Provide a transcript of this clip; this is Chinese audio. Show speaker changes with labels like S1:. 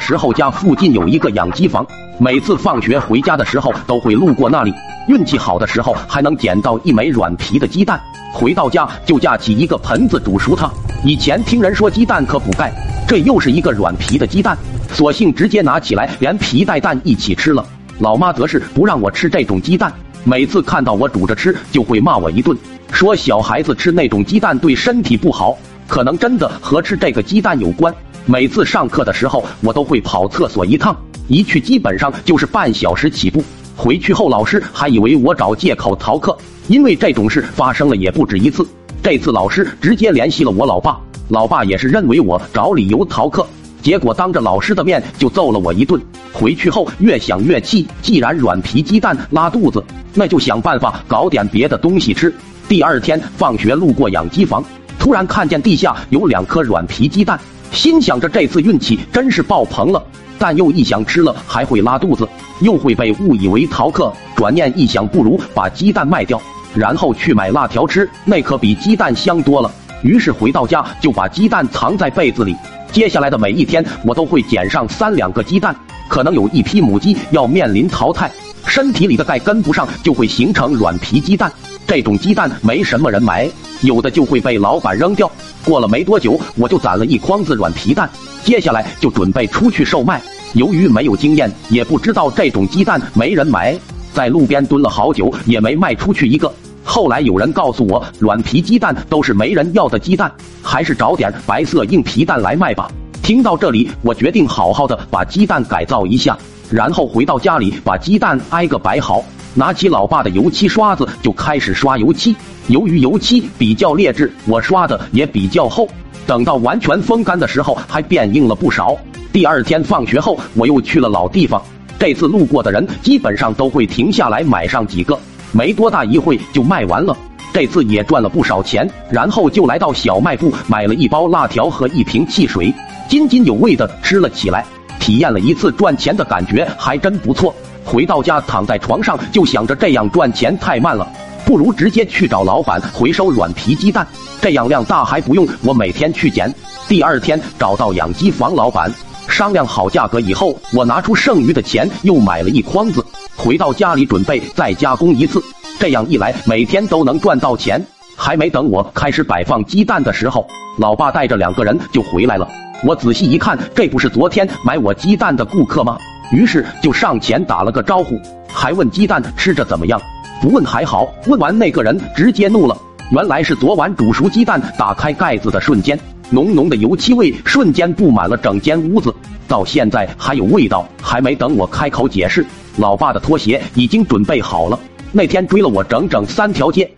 S1: 时候家附近有一个养鸡房，每次放学回家的时候都会路过那里。运气好的时候还能捡到一枚软皮的鸡蛋，回到家就架起一个盆子煮熟它。以前听人说鸡蛋可补钙，这又是一个软皮的鸡蛋，索性直接拿起来连皮带蛋一起吃了。老妈则是不让我吃这种鸡蛋，每次看到我煮着吃就会骂我一顿，说小孩子吃那种鸡蛋对身体不好。可能真的和吃这个鸡蛋有关。每次上课的时候，我都会跑厕所一趟，一去基本上就是半小时起步。回去后，老师还以为我找借口逃课，因为这种事发生了也不止一次。这次老师直接联系了我老爸，老爸也是认为我找理由逃课，结果当着老师的面就揍了我一顿。回去后越想越气，既然软皮鸡蛋拉肚子，那就想办法搞点别的东西吃。第二天放学路过养鸡房。突然看见地下有两颗软皮鸡蛋，心想着这次运气真是爆棚了。但又一想吃了还会拉肚子，又会被误以为逃课。转念一想，不如把鸡蛋卖掉，然后去买辣条吃，那可比鸡蛋香多了。于是回到家就把鸡蛋藏在被子里。接下来的每一天，我都会捡上三两个鸡蛋。可能有一批母鸡要面临淘汰，身体里的钙跟不上，就会形成软皮鸡蛋。这种鸡蛋没什么人买。有的就会被老板扔掉。过了没多久，我就攒了一筐子软皮蛋，接下来就准备出去售卖。由于没有经验，也不知道这种鸡蛋没人买，在路边蹲了好久也没卖出去一个。后来有人告诉我，软皮鸡蛋都是没人要的鸡蛋，还是找点白色硬皮蛋来卖吧。听到这里，我决定好好的把鸡蛋改造一下，然后回到家里把鸡蛋挨个摆好。拿起老爸的油漆刷子就开始刷油漆。由于油漆比较劣质，我刷的也比较厚。等到完全风干的时候，还变硬了不少。第二天放学后，我又去了老地方。这次路过的人基本上都会停下来买上几个，没多大一会就卖完了。这次也赚了不少钱。然后就来到小卖部买了一包辣条和一瓶汽水，津津有味的吃了起来，体验了一次赚钱的感觉，还真不错。回到家，躺在床上就想着这样赚钱太慢了，不如直接去找老板回收软皮鸡蛋，这样量大还不用我每天去捡。第二天找到养鸡房老板，商量好价格以后，我拿出剩余的钱又买了一筐子，回到家里准备再加工一次，这样一来每天都能赚到钱。还没等我开始摆放鸡蛋的时候，老爸带着两个人就回来了。我仔细一看，这不是昨天买我鸡蛋的顾客吗？于是就上前打了个招呼，还问鸡蛋吃着怎么样？不问还好，问完那个人直接怒了。原来是昨晚煮熟鸡蛋，打开盖子的瞬间，浓浓的油漆味瞬间布满了整间屋子，到现在还有味道。还没等我开口解释，老爸的拖鞋已经准备好了。那天追了我整整三条街。